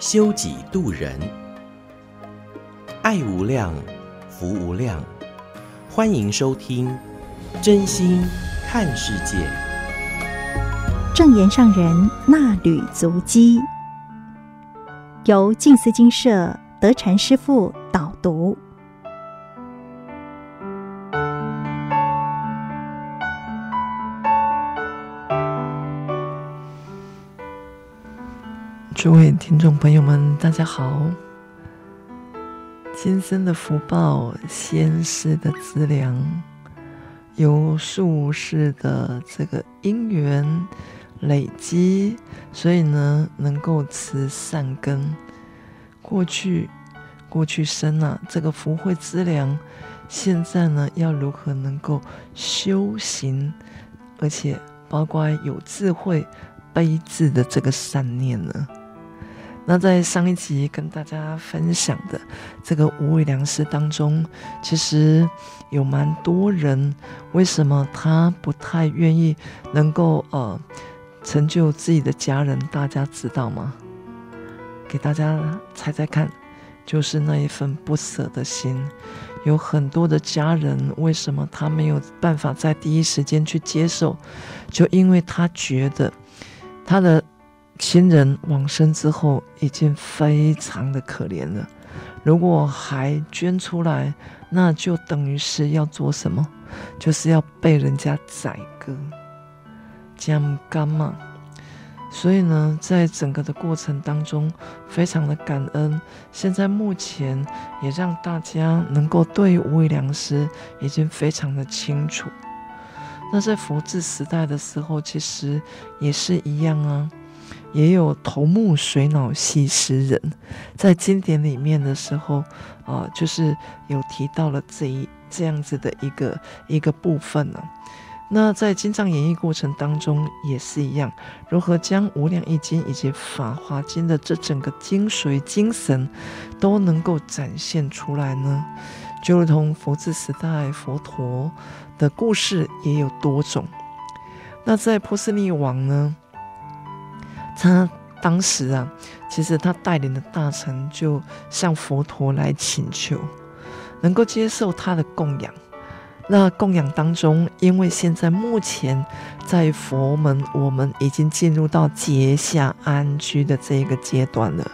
修己度人，爱无量，福无量。欢迎收听真心看世界，正言上人纳履足迹，由静思精舍德禅师父导读。诸位听众朋友们，大家好。今生的福报，先世的资粮。由数世的这个因缘累积，所以呢，能够持善根。过去过去生啊，这个福慧资粮，现在呢，要如何能够修行，而且包括有智慧、悲智的这个善念呢？那在上一集跟大家分享的这个无畏良师当中，其实有蛮多人，为什么他不太愿意能够呃成就自己的家人？大家知道吗？给大家猜猜看，就是那一份不舍的心。有很多的家人，为什么他没有办法在第一时间去接受？就因为他觉得他的。亲人往生之后，已经非常的可怜了。如果还捐出来，那就等于是要做什么？就是要被人家宰割，这样干嘛？所以呢，在整个的过程当中，非常的感恩。现在目前也让大家能够对无畏良师已经非常的清楚。那在佛治时代的时候，其实也是一样啊。也有头目水脑系施人，在经典里面的时候，啊、就是有提到了这一这样子的一个一个部分呢、那在经藏演绎过程当中也是一样，如何将《无量义经》以及《法华经》的这整个精髓精神都能够展现出来呢？就如同佛治时代佛陀的故事也有多种。那在波斯匿王呢？他当时啊，其实他带领的大臣就向佛陀来请求，能够接受他的供养。那供养当中，因为现在目前在佛门，我们已经进入到结夏安居的这个阶段了。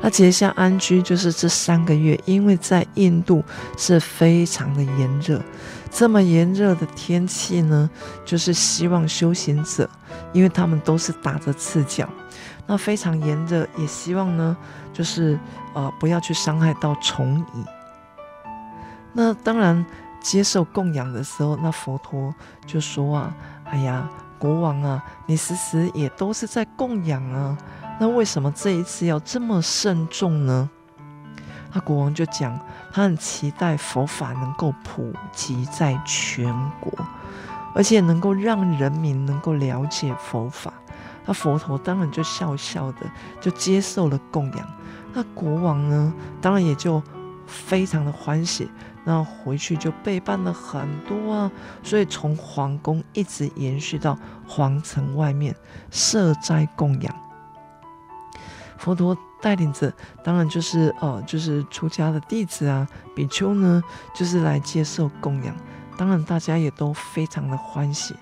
那结夏安居就是这三个月，因为在印度是非常的炎热。这么炎热的天气呢，就是希望修行者，因为他们都是打着赤脚，那非常炎热，也希望呢，就是呃不要去伤害到虫蚁。那当然接受供养的时候，那佛陀就说啊，哎呀，国王啊，你时时也都是在供养啊，那为什么这一次要这么慎重呢？那国王就讲，他很期待佛法能够普及在全国，而且能够让人民能够了解佛法。那佛陀当然就笑笑的就接受了供养。那国王呢，当然也就非常的欢喜。那回去就备办了很多啊，所以从皇宫一直延续到皇城外面设斋供养。佛陀带领着，当然就是呃，就是出家的弟子啊，比丘呢，就是来接受供养。当然，大家也都非常的欢喜。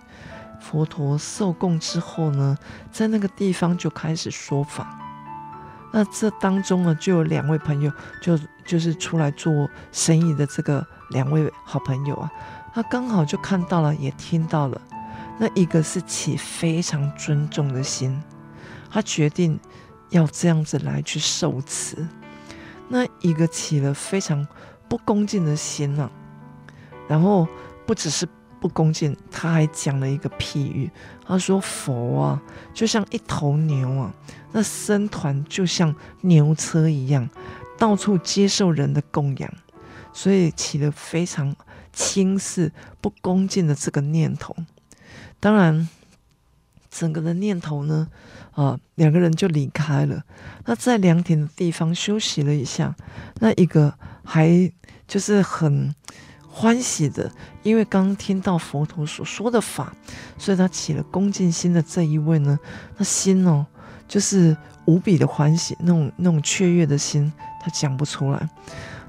佛陀受供之后呢，在那个地方就开始说法。那这当中呢，就有两位朋友，就就是出来做生意的这个两位好朋友啊，他刚好就看到了，也听到了。那一个是起非常尊重的心，他决定。要这样子来去受持，那一个起了非常不恭敬的心呢、啊，然后不只是不恭敬，他还讲了一个譬喻，他说佛啊，就像一头牛啊，那僧团就像牛车一样，到处接受人的供养，所以起了非常轻视、不恭敬的这个念头。当然，整个的念头呢，啊，两个人就离开了。那在凉亭的地方休息了一下，那一个还就是很。欢喜的，因为刚听到佛陀所说的法，所以他起了恭敬心的这一位呢，那心哦，就是无比的欢喜，那种那种雀跃的心，他讲不出来。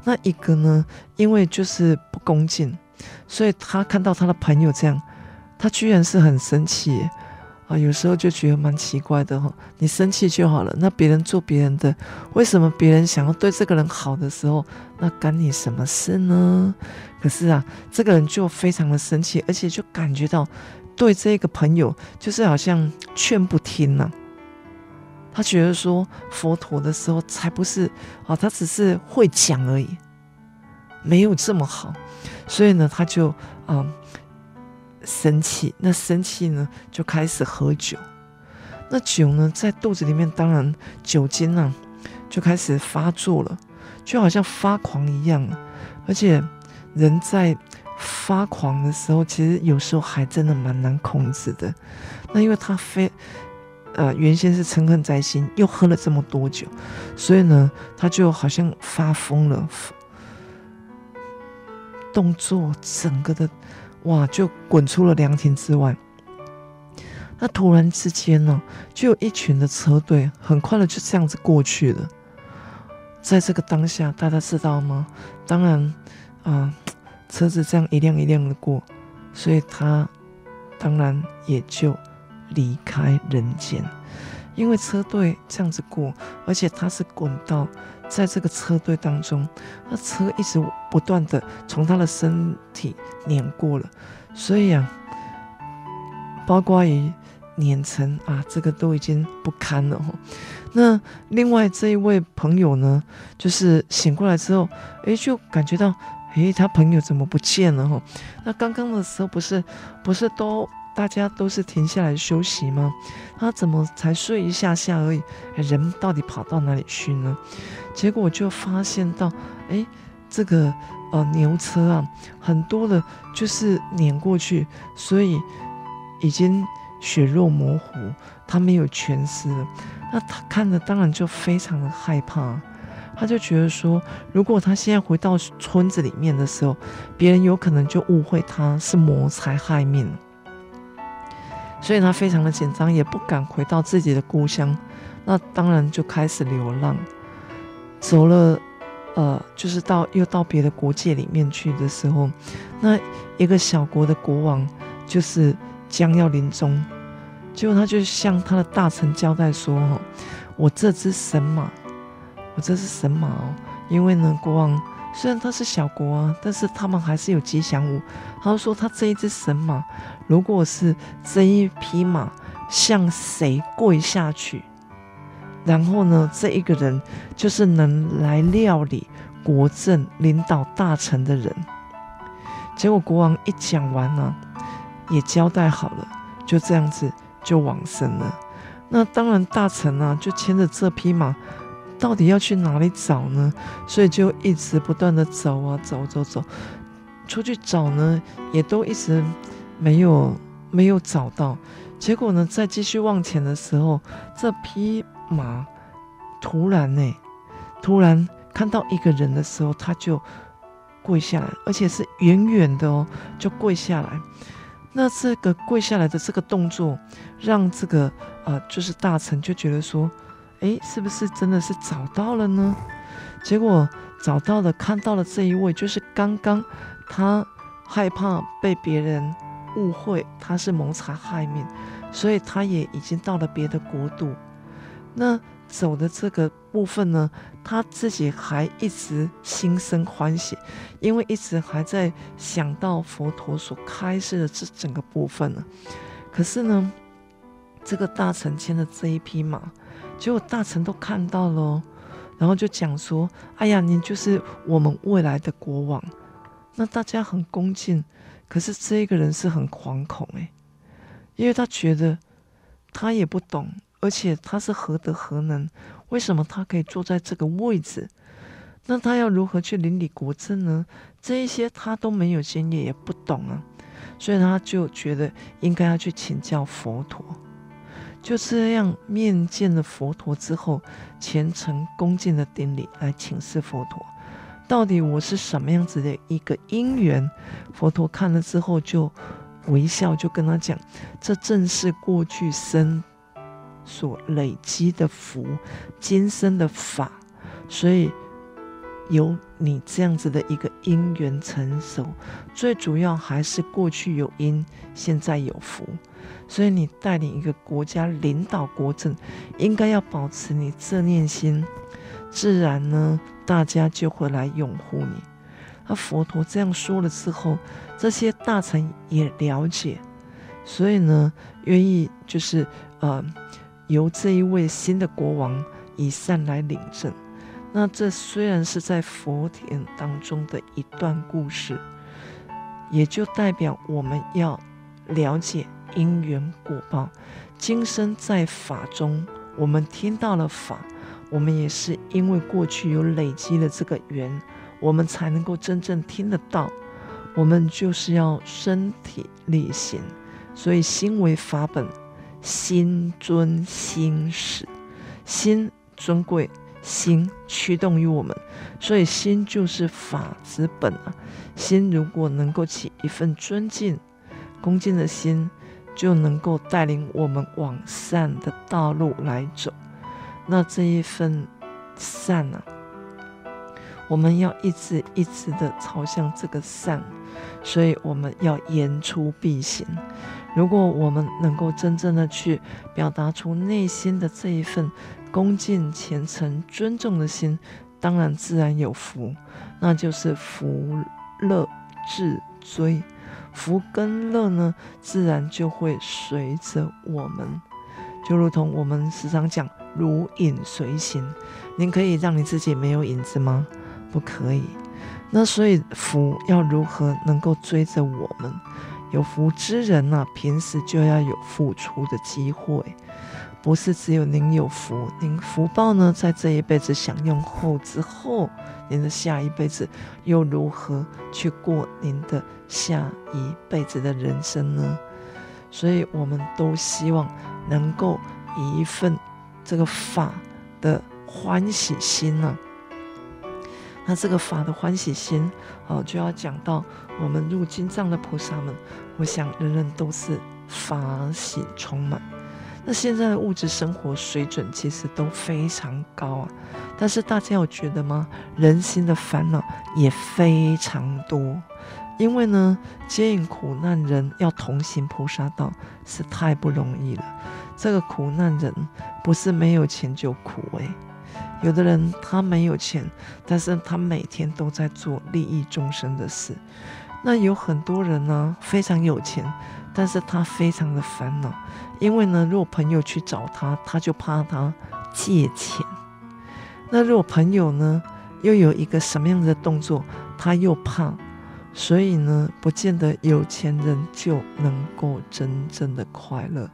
那一个呢，因为就是不恭敬，所以他看到他的朋友这样，他居然是很生气。啊，有时候就觉得蛮奇怪的哈。你生气就好了，那别人做别人的，为什么别人想要对这个人好的时候，那干你什么事呢？可是啊，这个人就非常的生气，而且就感觉到对这个朋友就是好像劝不听呐、他觉得说佛陀的时候才不是啊，他只是会讲而已，没有这么好，所以呢，他就啊。生气，那生气呢，就开始喝酒。那酒呢，在肚子里面，当然酒精呢、啊，就开始发作了，就好像发狂一样。而且人在发狂的时候，其实有时候还真的蛮难控制的。那因为他非呃原先是嗔恨在心，又喝了这么多酒，所以呢，他就好像发疯了，动作整个的。哇！就滚出了凉亭之外。那突然之间呢，就有一群的车队，很快的就这样子过去了。在这个当下，大家知道吗？当然，啊、车子这样一辆一辆的过，所以他当然也就离开人间。因为车队这样子过，而且他是滚到。在这个车队当中，那车一直不断的从他的身体碾过了，所以啊，包括于碾成啊，这个都已经不堪了。那另外这一位朋友呢，就是醒过来之后，哎，就感觉到，哎，他朋友怎么不见了？哈，那刚刚的时候不是不是都。大家都是停下来休息吗？他怎么才睡一下下而已？人到底跑到哪里去呢？结果就发现到，哎，这个呃牛车啊，很多的，就是碾过去，所以已经血肉模糊，他没有全尸了。那他看了当然就非常的害怕，他就觉得说，如果他现在回到村子里面的时候，别人有可能就误会他是谋财害命。所以他非常的紧张，也不敢回到自己的故乡，那当然就开始流浪，走了，呃，就是到又到别的国界里面去的时候，那一个小国的国王就是将要临终，结果他就向他的大臣交代说：“哦，我这只神马，我这只神马哦，因为呢，国王。”虽然他是小国啊，但是他们还是有吉祥物。他就说他这一只神马，如果是这一匹马向谁跪下去，然后呢，这一个人就是能来料理国政、领导大臣的人。结果国王一讲完呢，也交代好了，就这样子就往生了。那当然，大臣呢就牵着这匹马。到底要去哪里找呢？所以就一直不断的走啊走走走，出去找呢，也都一直没有没有找到。结果呢，再继续往前的时候，这匹马突然呢，突然看到一个人的时候，他就跪下来，而且是远远的哦，就跪下来。那这个跪下来的这个动作，让这个呃，就是大臣就觉得说。诶，是不是真的是找到了呢？结果找到了，看到了这一位，就是刚刚他害怕被别人误会他是谋财害命，所以他也已经到了别的国度。那走的这个部分呢，他自己还一直心生欢喜，因为一直还在想到佛陀所开示的这整个部分呢。可是呢，这个大臣牵的这一匹马。结果大臣都看到了，然后就讲说：“哎呀，你就是我们未来的国王。”那大家很恭敬，可是这个人是很惶恐诶，因为他觉得他也不懂，而且他是何德何能？为什么他可以坐在这个位置？那他要如何去邻里国政呢？这一些他都没有经验，也不懂啊，所以他就觉得应该要去请教佛陀。就这样面见了佛陀之后，虔诚恭敬的顶礼来请示佛陀，到底我是什么样子的一个因缘？佛陀看了之后就微笑，就跟他讲：这正是过去生所累积的福，今生的法，所以。有你这样子的一个因缘成熟，最主要还是过去有因，现在有福，所以你带领一个国家领导国政，应该要保持你这念心，自然呢，大家就会来拥护你。那佛陀这样说了之后，这些大臣也了解，所以呢，愿意就是呃，由这一位新的国王以善来领证。那这虽然是在佛典当中的一段故事，也就代表我们要了解因缘果报。今生在法中，我们听到了法，我们也是因为过去有累积了这个缘，我们才能够真正听得到。我们就是要身体力行，所以心为法本，心尊心始，心尊贵。心驱动于我们，所以心就是法之本啊。心如果能够起一份尊敬、恭敬的心，就能够带领我们往善的道路来走。那这一份善啊，我们要一直一直的朝向这个善，所以我们要言出必行。如果我们能够真正的去表达出内心的这一份。恭敬、虔诚、尊重的心，当然自然有福，那就是福乐至追，福跟乐呢，自然就会随着我们，就如同我们时常讲“如影随形”。您可以让你自己没有影子吗？不可以。那所以福要如何能够追着我们？有福之人呐、平时就要有付出的机会。不是只有您有福，您福报呢，在这一辈子享用后之后，您的下一辈子又如何去过您的下一辈子的人生呢？所以，我们都希望能够以一份这个法的欢喜心呢、啊。那这个法的欢喜心，哦，就要讲到我们入金藏的菩萨们，我想人人都是法喜充满。那现在的物质生活水准其实都非常高啊，但是大家有觉得吗？人心的烦恼也非常多，因为呢，接引苦难人要同行菩萨道是太不容易了。这个苦难人不是没有钱就苦诶、有的人他没有钱，但是他每天都在做利益众生的事。那有很多人呢，非常有钱。但是他非常的烦恼，因为呢，如果朋友去找他，他就怕他借钱；那如果朋友呢，又有一个什么样的动作，他又怕，所以呢，不见得有钱人就能够真正的快乐。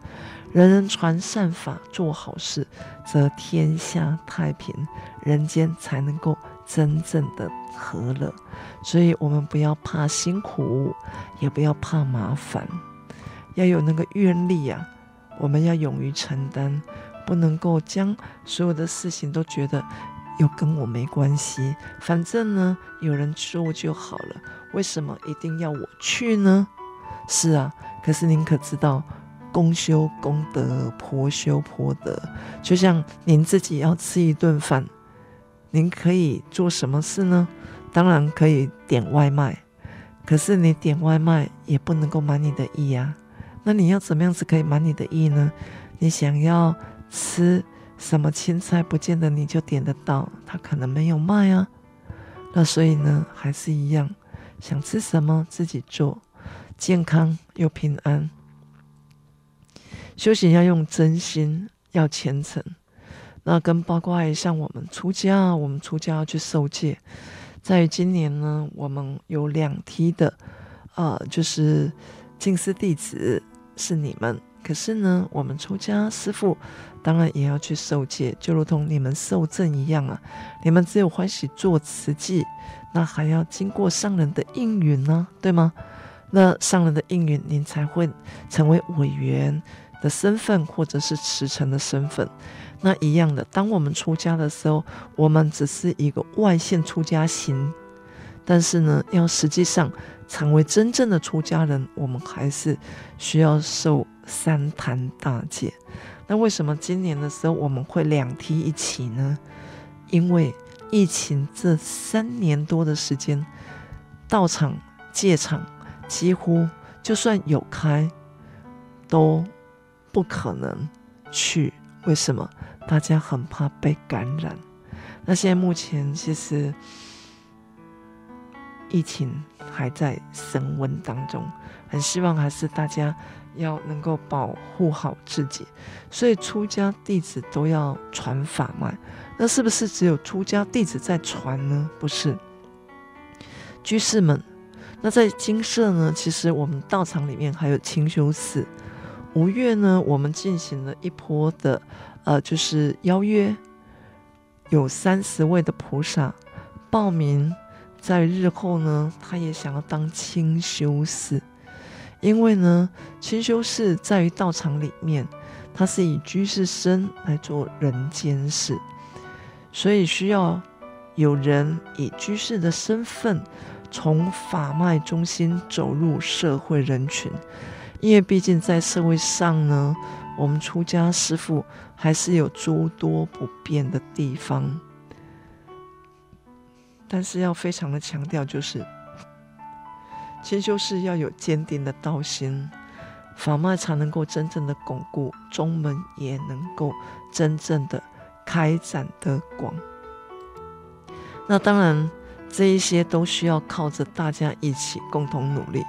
人人传善法，做好事，则天下太平，人间才能够真正的和乐。所以，我们不要怕辛苦，也不要怕麻烦。要有那个愿力呀，我们要勇于承担，不能够将所有的事情都觉得又跟我没关系，反正呢，有人做就好了，为什么一定要我去呢？是啊，可是您可知道，公修公德，婆修婆德，就像您自己要吃一顿饭，您可以做什么事呢？当然可以点外卖，可是你点外卖也不能够满你的意呀。那你要怎么样子可以满你的意呢？你想要吃什么青菜，不见得你就点得到，他可能没有卖啊。那所以呢，还是一样，想吃什么自己做，健康又平安。修行要用真心，要虔诚。那跟包括像我们出家，我们出家要去受戒。在今年呢，我们有两梯的。呃，就是净师弟子是你们，可是呢，我们出家师父当然也要去受戒，就如同你们受证一样啊。你们只有欢喜做慈济，那还要经过上人的应允呢，对吗？那上人的应允，您才会成为委员的身份，或者是慈诚的身份。那一样的，当我们出家的时候，我们只是一个外现出家行，但是呢，要实际上成为真正的出家人，我们还是需要受三坛大戒。那为什么今年的时候我们会两梯一起呢？因为疫情这三年多的时间，道场戒场。几乎就算有开，都不可能去。为什么？大家很怕被感染。那现在目前其实疫情还在升温当中，很希望还是大家要能够保护好自己。所以出家弟子都要传法脉。那是不是只有出家弟子在传呢？不是，居士们。那在精舍呢，其实我们道场里面还有清修寺。五月呢，我们进行了一波的，呃，就是邀约，有三十位的菩萨报名，在日后呢，他也想要当清修士，因为呢，清修士在于道场里面，他是以居士身来做人间事，所以需要有人以居士的身份。从法脉中心走入社会人群，因为毕竟在社会上呢，我们出家师父还是有诸多不便的地方。但是要非常的强调，就是清修是要有坚定的道心，法脉才能够真正的巩固，宗门也能够真正的开展的广。那当然。这一些都需要靠着大家一起共同努力。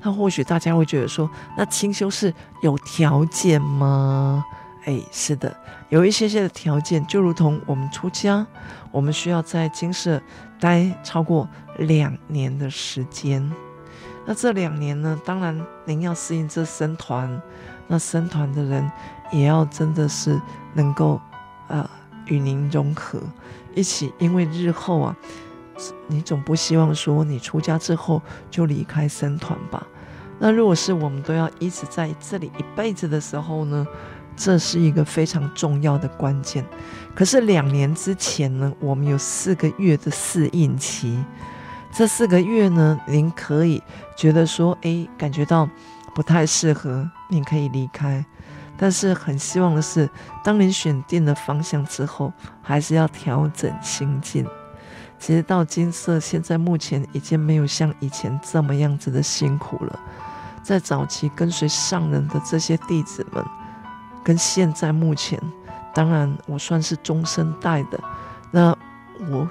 那或许大家会觉得说，那清修是有条件吗？哎，是的，有一些些的条件，就如同我们出家，我们需要在精舍待超过两年的时间。那这两年呢，当然您要适应这僧团，那僧团的人也要真的是能够呃与您融合一起，因为日后啊。你总不希望说你出家之后就离开僧团吧？那如果是我们都要一直在这里一辈子的时候呢？这是一个非常重要的关键。可是两年之前呢，我们有四个月的适应期。这四个月呢，您可以觉得说，哎，感觉到不太适合，您可以离开。但是很希望的是，当您选定了方向之后，还是要调整心境。其实到金色，现在目前已经没有像以前这么样子的辛苦了。在早期跟随上人的这些弟子们，跟现在目前，当然我算是中生代的，那我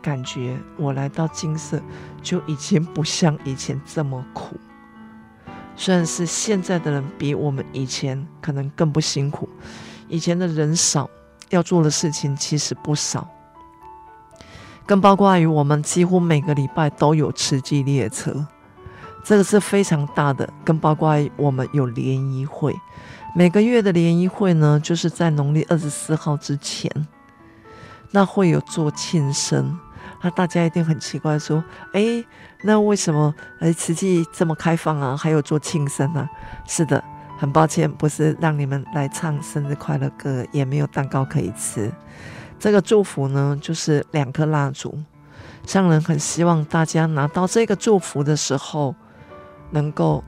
感觉我来到金色就已经不像以前这么苦。虽然是现在的人比我们以前可能更不辛苦，以前的人少，要做的事情其实不少。更包括于我们几乎每个礼拜都有慈济列车，这个是非常大的。更包括于我们有联谊会，每个月的联谊会呢，就是在农历二十四号之前，那会有做庆生。那大家一定很奇怪，说：“哎，那为什么哎慈济这么开放啊？还有做庆生啊？”是的，很抱歉，不是让你们来唱生日快乐歌，也没有蛋糕可以吃。这个祝福呢，就是两颗蜡烛。上人很希望大家拿到这个祝福的时候，能够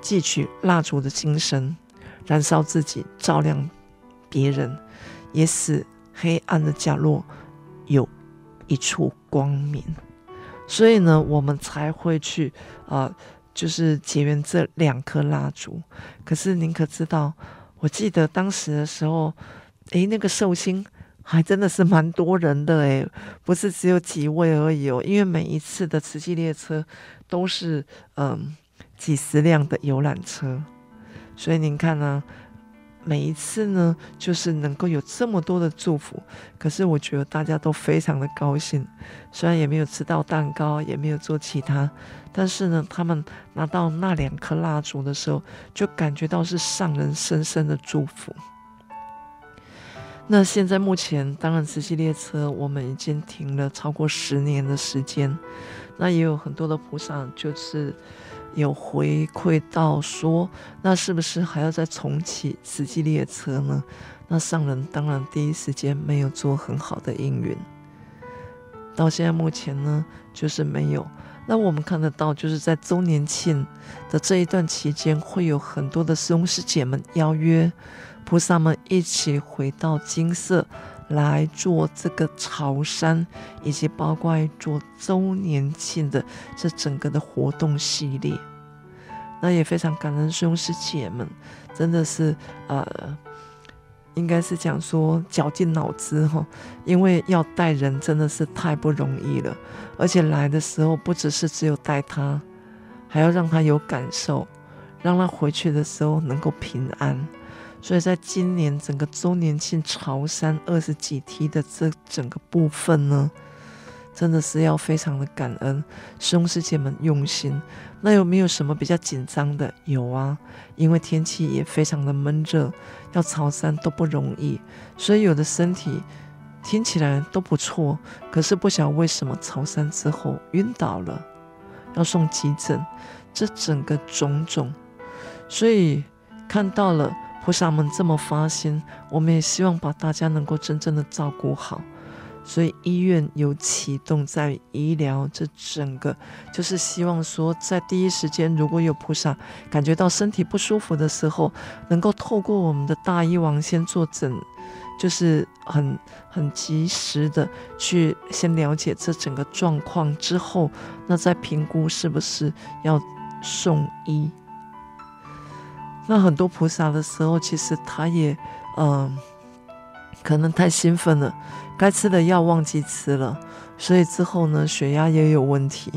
汲取蜡烛的精神，燃烧自己，照亮别人，也使黑暗的角落有一处光明。所以呢，我们才会去啊、就是结缘这两颗蜡烛。可是您可知道，我记得当时的时候，诶，那个寿星。还真的是蛮多人的诶，不是只有几位而已哦。因为每一次的慈济列车都是嗯几十辆的游览车，所以您看呢，每一次呢，就是能够有这么多的祝福，可是我觉得大家都非常的高兴，虽然也没有吃到蛋糕，也没有做其他，但是呢，他们拿到那两颗蜡烛的时候，就感觉到是上人深深的祝福。那现在目前，当然慈济列车我们已经停了超过十年的时间，那也有很多的菩萨就是。有回馈到说，那是不是还要再重启慈济列车呢？那上人当然第一时间没有做很好的应允，到现在目前呢，就是没有。那我们看得到，就是在周年庆的这一段期间，会有很多的师兄师姐们邀约菩萨们一起回到金色。来做这个朝山，以及包括做周年庆的这整个的活动系列，那也非常感恩师兄师姐们，真的是呃，应该是讲说绞尽脑汁哈，因为要带人真的是太不容易了，而且来的时候不只是只有带他，还要让他有感受，让他回去的时候能够平安。所以在今年整个周年庆潮山二十几梯的这整个部分呢，真的是要非常的感恩师兄师姐们用心。那有没有什么比较紧张的？有啊，因为天气也非常的闷热，要潮山都不容易，所以有的身体听起来都不错，可是不晓得为什么潮山之后晕倒了，要送急诊，这整个种种，所以看到了。菩萨们这么发心，我们也希望把大家能够真正的照顾好，所以医院有启动在医疗这整个，就是希望说，在第一时间如果有菩萨感觉到身体不舒服的时候，能够透过我们的大医王先做诊，就是很很及时的去先了解这整个状况之后，那再评估是不是要送医。那很多菩萨的时候，其实他也，嗯、可能太兴奋了，该吃的药忘记吃了，所以之后呢，血压也有问题。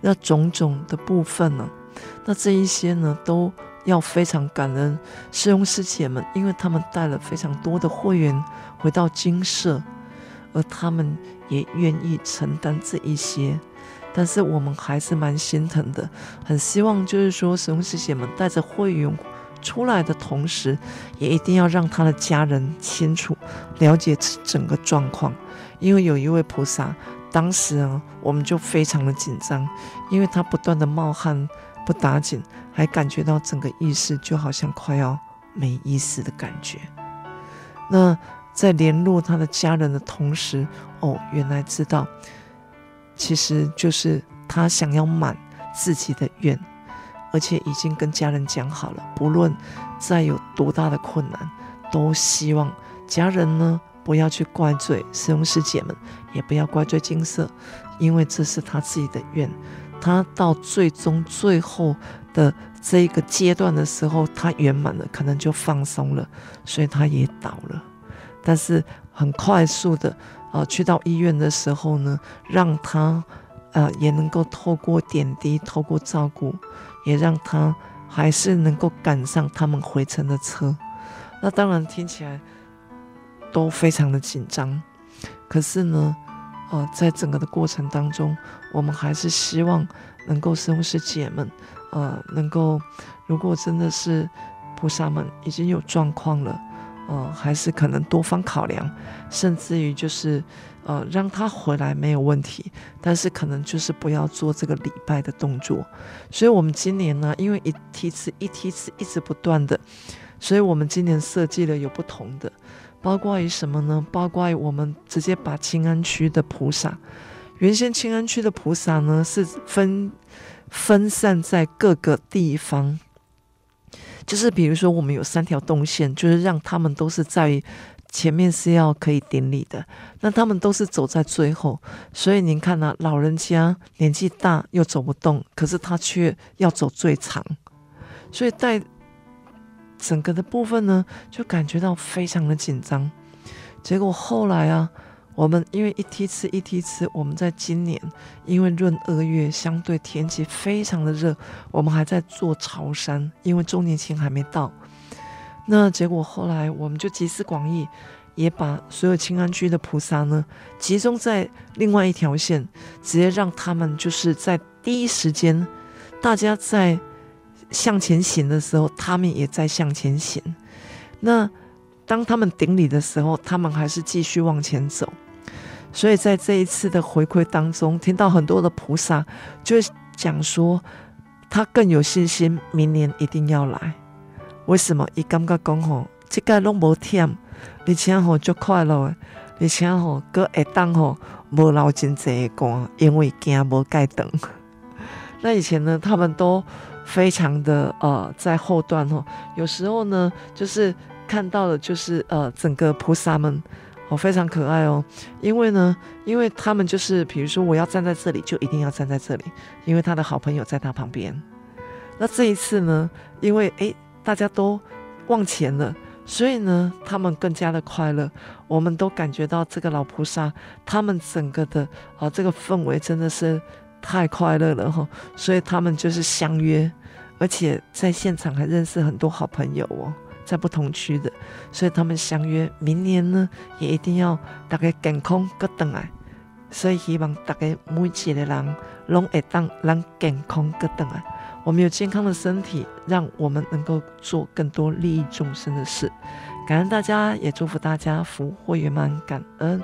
那种种的部分呢，那这一些呢，都要非常感恩师兄师姐们，因为他们带了非常多的会员回到精舍，而他们也愿意承担这一些。但是我们还是蛮心疼的，很希望就是说，师兄师姐们带着会员出来的同时，也一定要让他的家人清楚了解整个状况。因为有一位菩萨，当时啊，我们就非常的紧张，因为他不断的冒汗不打紧，还感觉到整个意识就好像快要没意识的感觉。那在联络他的家人的同时，哦，原来知道。其实就是他想要满自己的愿，而且已经跟家人讲好了，不论再有多大的困难，都希望家人呢不要去怪罪师兄师姐们，也不要怪罪金色，因为这是他自己的愿。他到最终最后的这一个阶段的时候，他圆满了，可能就放松了，所以他也倒了。但是很快速的。啊，去到医院的时候呢，让他，呃，也能够透过点滴，透过照顾，也让他还是能够赶上他们回程的车。那当然听起来都非常的紧张，可是呢，呃，在整个的过程当中，我们还是希望能够师兄师姐们，呃，能够如果真的是菩萨们已经有状况了。呃，还是可能多方考量，甚至于就是，呃，让他回来没有问题，但是可能就是不要做这个礼拜的动作。所以，我们今年呢，因为一梯次一梯次一直不断的，所以我们今年设计了有不同的，包括于什么呢？包括于我们直接把清安区的菩萨，原先清安区的菩萨呢是分分散在各个地方。就是比如说，我们有三条动线，就是让他们都是在前面是要可以典礼的，那他们都是走在最后。所以您看呢、老人家年纪大又走不动，可是他却要走最长，所以带整个的部分呢，就感觉到非常的紧张。结果后来啊。我们因为一梯次一梯次，我们在今年因为闰二月相对天气非常的热，我们还在做朝山，因为周年庆还没到。那结果后来我们就集思广益，也把所有清安居的菩萨呢集中在另外一条线，直接让他们就是在第一时间，大家在向前行的时候，他们也在向前行。那当他们顶礼的时候，他们还是继续往前走。所以在这一次的回馈当中，听到很多的菩萨就讲说，他更有信心，明年一定要来。为什么？伊感觉讲吼，这个拢无忝，而且吼就快乐，而且吼搁会当吼无流真济的汗，因为惊无盖等。那以前呢，他们都非常的呃，在后段吼，有时候呢，就是看到的，就是呃，整个菩萨们。哦，非常可爱哦，因为呢，因为他们就是，比如说我要站在这里，就一定要站在这里，因为他的好朋友在他旁边。那这一次呢，因为诶，大家都往前了，所以呢，他们更加的快乐。我们都感觉到这个老菩萨，他们整个的啊，这个氛围真的是太快乐了哈，所以他们就是相约，而且在现场还认识很多好朋友哦。在不同区的，所以他们相约明年呢，也一定要大家健康搁等来。所以希望大家每一个人拢会当让健康搁等来。我们有健康的身体，让我们能够做更多利益众生的事。感恩大家，也祝福大家福慧圆满，感恩。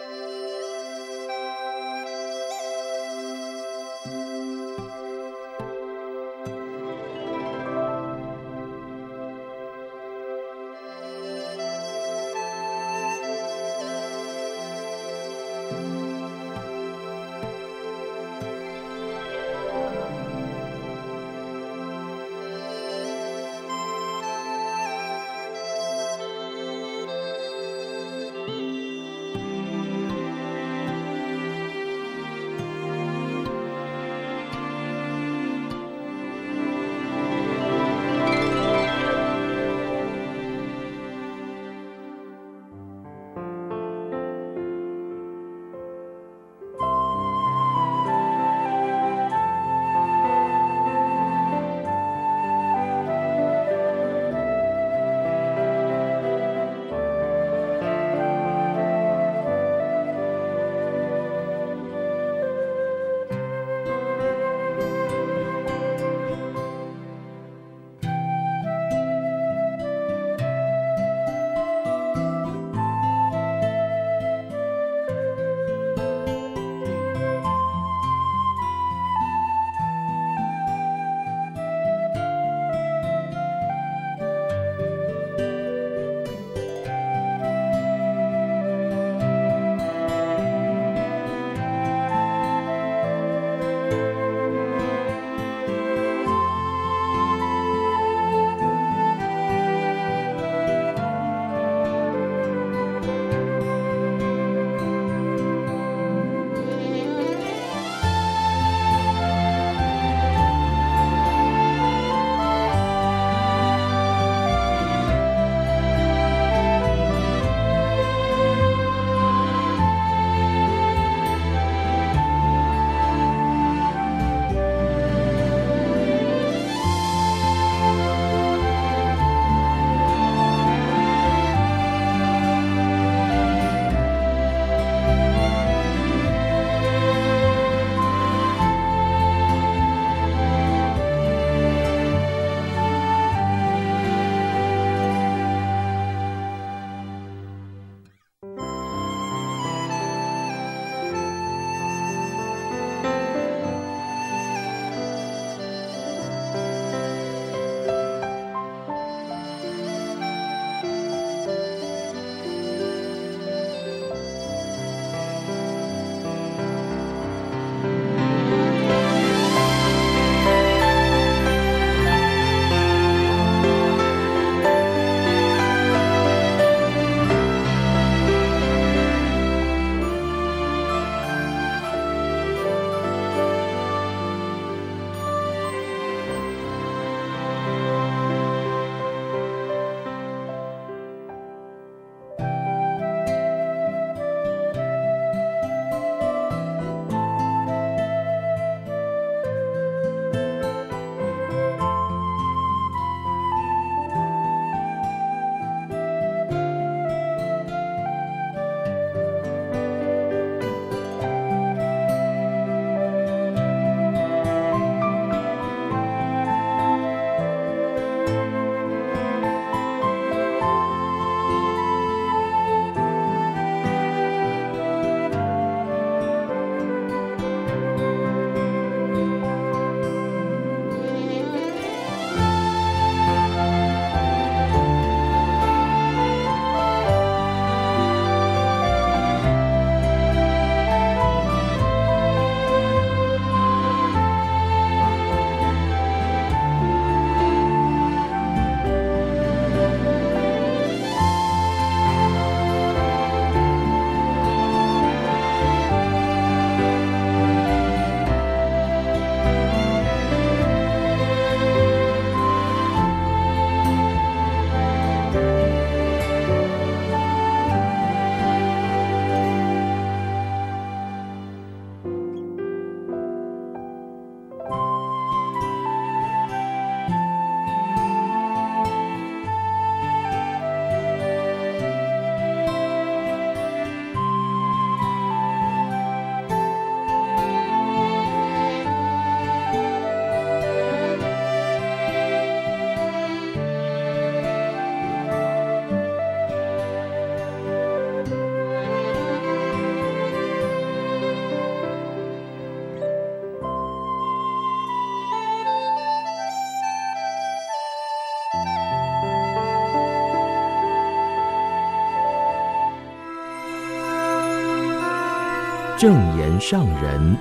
正言上人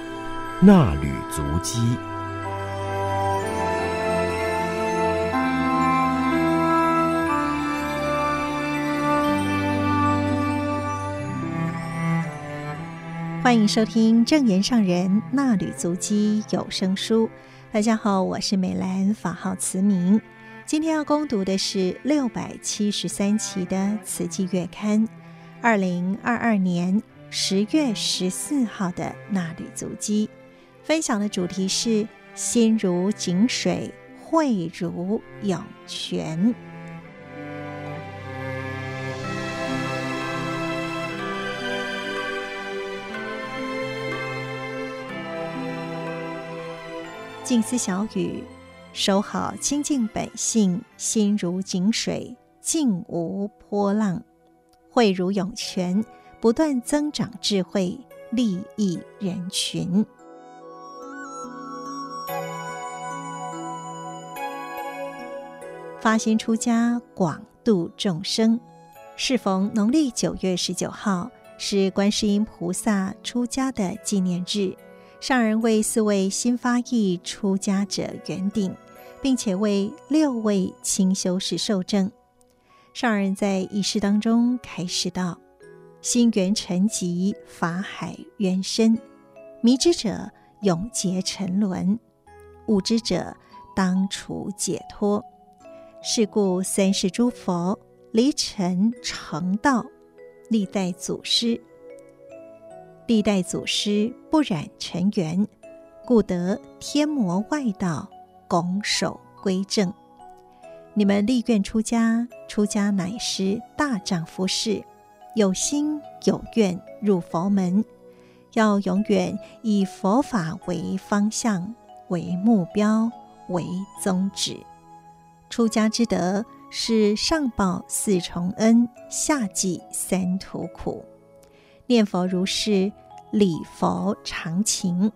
衲履足迹。欢迎收听正言上人衲履足迹有声书。大家好，我是美兰，法号慈明。今天要恭读的是六百七十三期的《慈济月刊》，二零二二年十月十四号的那缕足迹。分享的主题是“心如井水，慧如涌泉”。静思小语，守好清净本性，心如井水，静无波浪；慧如涌泉，不断增长智慧，利益人群。发心出家，广度众生。适逢农历九月十九号，是观世音菩萨出家的纪念日。上人为四位新发意出家者圆顶，并且为六位清修士授证。上人在仪式当中开示道：“心缘沉寂，法海渊深，迷之者永结沉沦，悟之者当处解脱。是故三世诸佛离尘成道，历代祖师。”历代祖师不染尘缘，故得天魔外道拱手归正。你们立愿出家，出家乃是大丈夫事，有心有愿入佛门，要永远以佛法为方向、为目标、为宗旨。出家之德是上报四重恩，下济三途苦。念佛如是，礼佛常情。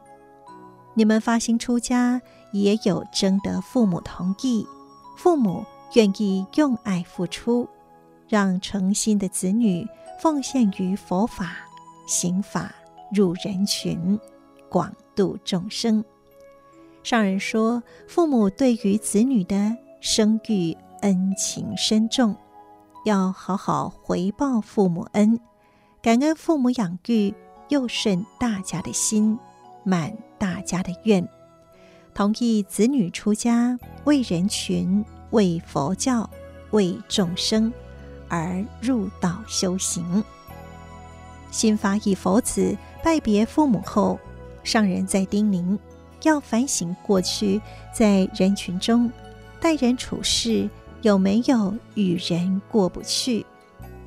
你们发心出家，也有征得父母同意，父母愿意用爱付出，让诚心的子女奉献于佛法、行法，入人群，广度众生。上人说，父母对于子女的生育恩情深重，要好好回报父母恩。感恩父母养育，又顺大家的心，满大家的愿，同意子女出家，为人群、为佛教、为众生而入道修行。新发意佛子拜别父母后，上人在叮咛，要反省过去在人群中待人处事有没有与人过不去，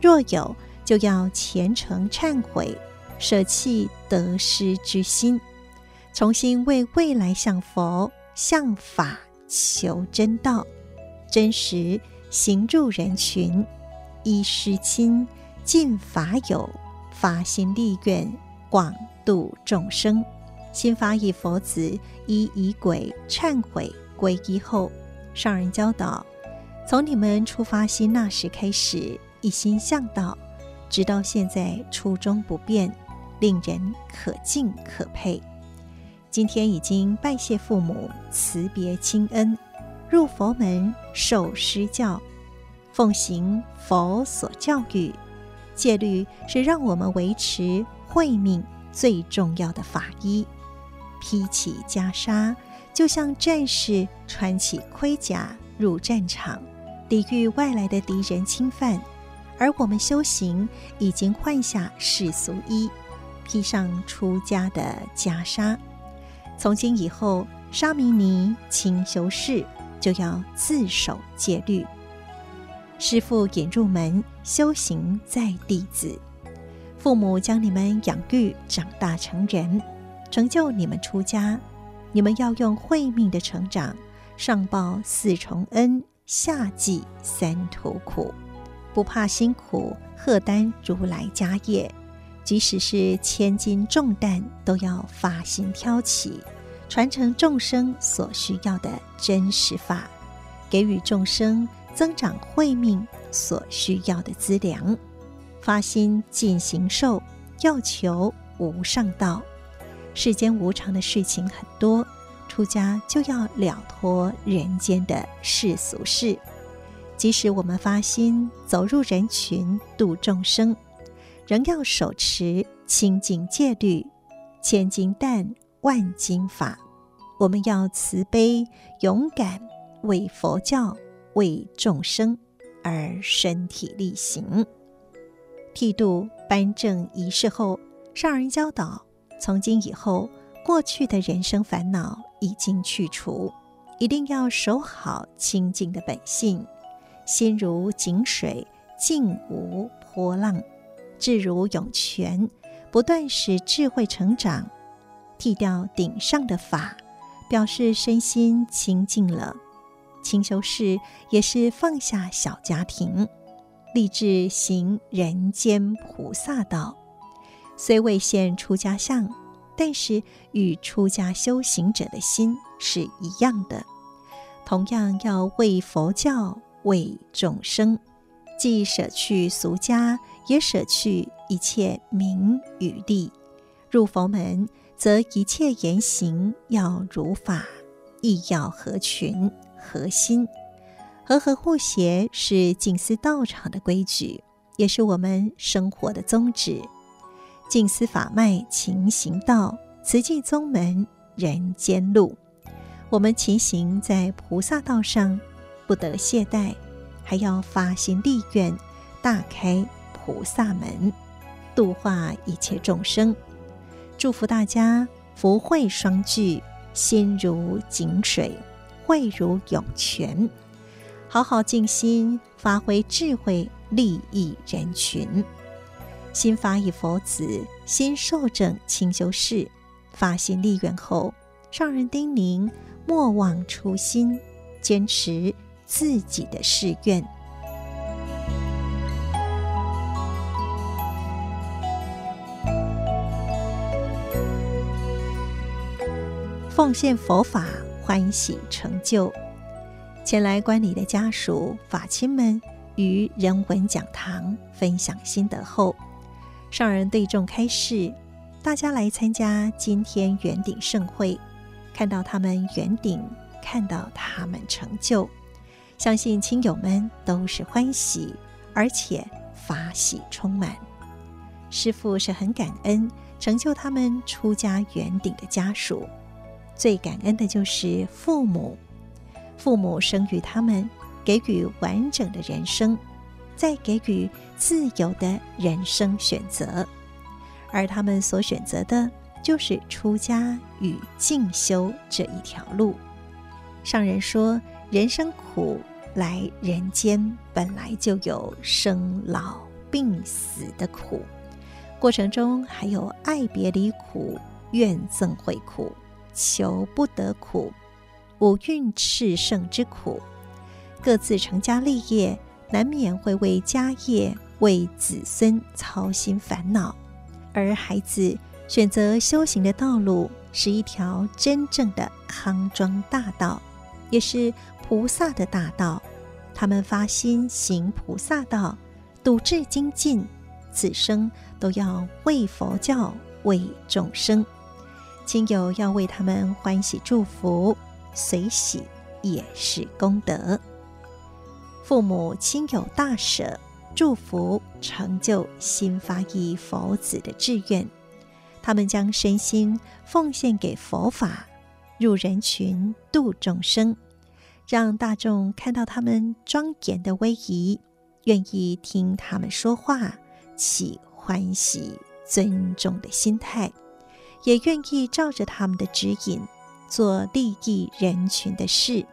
若有，就要虔诚忏悔，舍弃得失之心，重新为未来向佛、向法求真道，真实行入人群，依师亲，尽法友，发心立愿，广度众生。新发意佛子依仪轨忏悔皈依后，上人教导：从你们出发心那时开始，一心向道。直到现在初衷不变，令人可敬可佩。今天已经拜谢父母，辞别亲恩，入佛门受师教，奉行佛所教育。戒律是让我们维持慧命最重要的法衣。披起袈裟，就像战士穿起盔甲入战场，抵御外来的敌人侵犯。而我们修行已经换下世俗衣，披上出家的袈裟。从今以后，沙弥尼、清修士就要自守戒律。师父引入门，修行在弟子。父母将你们养育长大成人，成就你们出家。你们要用慧命的成长，上报四重恩，下济三途苦。不怕辛苦，荷担如来家业，即使是千斤重担，都要发心挑起，传承众生所需要的真实法，给予众生增长慧命所需要的资粮。发心尽形寿，要求无上道。世间无常的事情很多，出家就要了脱人间的世俗事。即使我们发心走入人群度众生，仍要手持清净戒律，千金担万金法。我们要慈悲勇敢，为佛教为众生而身体力行。剃度颁证仪式后，上人教导：从今以后，过去的人生烦恼已经去除，一定要守好清净的本性。心如井水，静无波浪；智如涌泉，不断使智慧成长。剃掉顶上的发，表示身心清净了。清修士也是放下小家庭，立志行人间菩萨道。虽未现出家相，但是与出家修行者的心是一样的，同样要为佛教。为众生，既舍去俗家，也舍去一切名与利。入佛门，则一切言行要如法，亦要合群核心，和合互协是静思道场的规矩，也是我们生活的宗旨。静思法脉勤行道，慈济宗门人间路。我们勤行在菩萨道上。不得懈怠，还要发心立愿，大开菩萨门，度化一切众生。祝福大家福慧双聚，心如井水，慧如涌泉，好好静心，发挥智慧，利益人群。新发意佛子，新受证清修士，发心立愿后，上人叮咛：莫忘初心，坚持。自己的誓愿，奉献佛法，欢喜成就。前来观礼的家属、法亲们于人文讲堂分享心得后，上人对众开示：大家来参加今天圆顶盛会，看到他们圆顶，看到他们成就。相信亲友们都是欢喜，而且法喜充满。师父是很感恩成就他们出家圆顶的家属，最感恩的就是父母。父母生育他们，给予完整的人生，再给予自由的人生选择，而他们所选择的就是出家与进修这一条路。上人说：“人生苦。”来人间本来就有生老病死的苦，过程中还有爱别离苦、怨憎会苦、求不得苦、五蕴炽盛之苦。各自成家立业，难免会为家业、为子孙操心烦恼。而孩子选择修行的道路，是一条真正的康庄大道，也是。菩萨的大道，他们发心行菩萨道，笃志精进，此生都要为佛教、为众生。亲友要为他们欢喜祝福，随喜也是功德。父母亲友大舍，祝福成就新发意佛子的志愿，他们将身心奉献给佛法，入人群度众生。让大众看到他们庄严的威仪，愿意听他们说话，起欢喜尊重的心态，也愿意照着他们的指引做利益人群的事。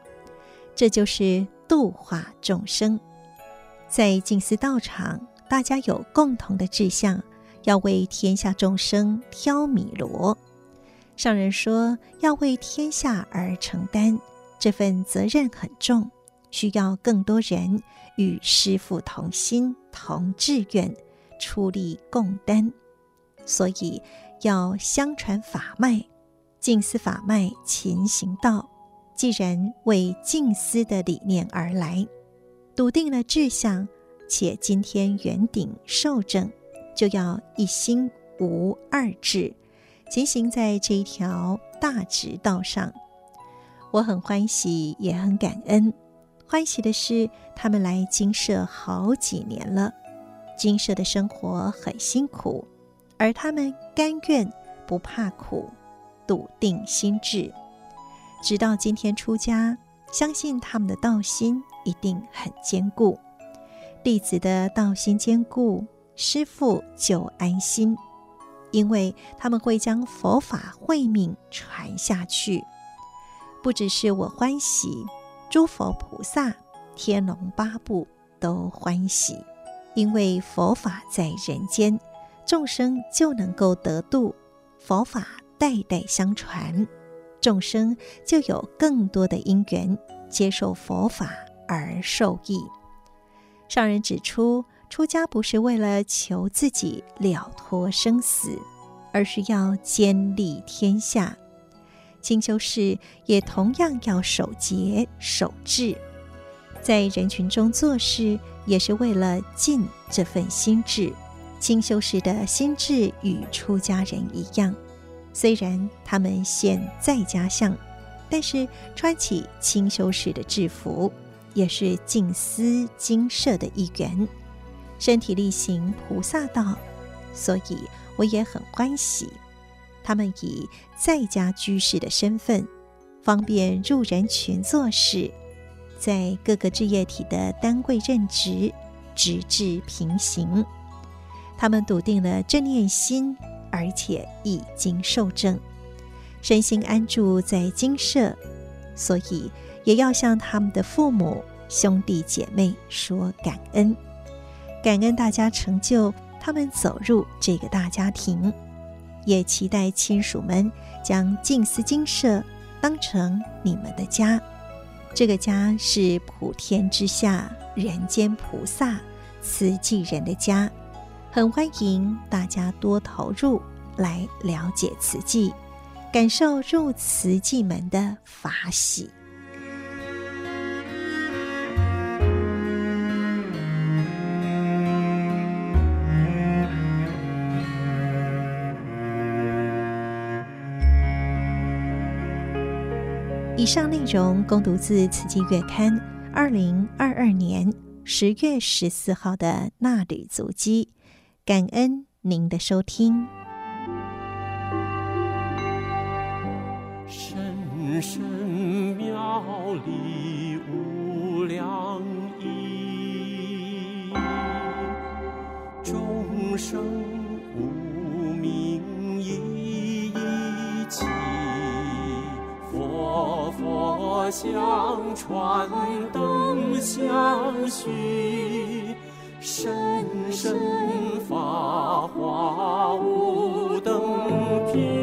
这就是度化众生。在静思道场，大家有共同的志向，要为天下众生挑米罗。上人说，要为天下而承担。这份责任很重，需要更多人与师父同心同志愿，出力共担。所以要相传法脉，静思法脉勤行道。既然为静思的理念而来，笃定了志向，且今天圆顶受证，就要一心无二致，前行在这一条大直道上。我很欢喜，也很感恩。欢喜的是，他们来精舍好几年了，精舍的生活很辛苦，而他们甘愿不怕苦，笃定心志，直到今天出家，相信他们的道心一定很坚固。弟子的道心坚固，师父就安心，因为他们会将佛法慧命传下去。不只是我欢喜，诸佛菩萨、天龙八部都欢喜，因为佛法在人间，众生就能够得度，佛法代代相传，众生就有更多的因缘接受佛法而受益。上人指出，出家不是为了求自己了脱生死，而是要兼利天下。清修士也同样要守节守志，在人群中做事也是为了尽这份心志。清修士的心智与出家人一样，虽然他们现在家相，但是穿起清修士的制服，也是静思精舍的一员，身体力行菩萨道，所以我也很欢喜。他们以在家居士的身份，方便入人群做事，在各个志业体的单位任职，直至平行。他们笃定了正念心，而且已经受证，身心安住在精舍，所以也要向他们的父母、兄弟姐妹说感恩，感恩大家成就他们走入这个大家庭。也期待亲属们将静思精舍当成你们的家，这个家是普天之下人间菩萨慈济人的家，很欢迎大家多投入来了解慈济，感受入慈济门的法喜。以上内容供读自《慈济月刊》二零二二年十月十四号的衲履足迹，感恩您的收听。深深妙理无量义，众生无明一一起。佛佛相传，灯相续，深深发华无等品。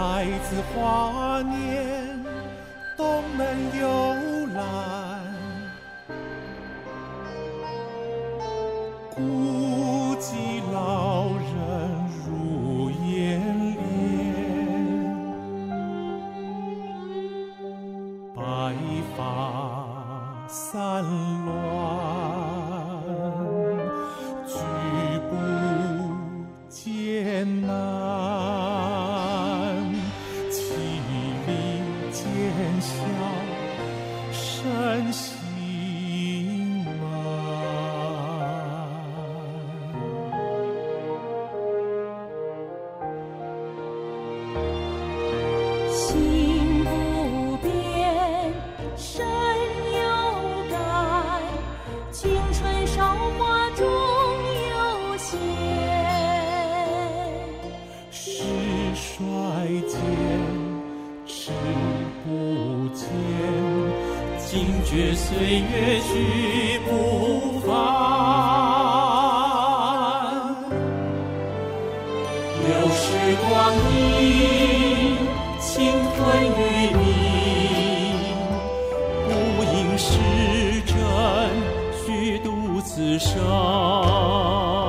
来自华年流矢光阴倾吞于你不应是真虚度此生。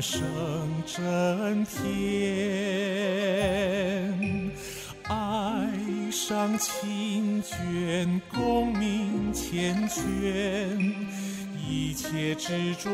声震天爱上清娟功名缱绻一切执着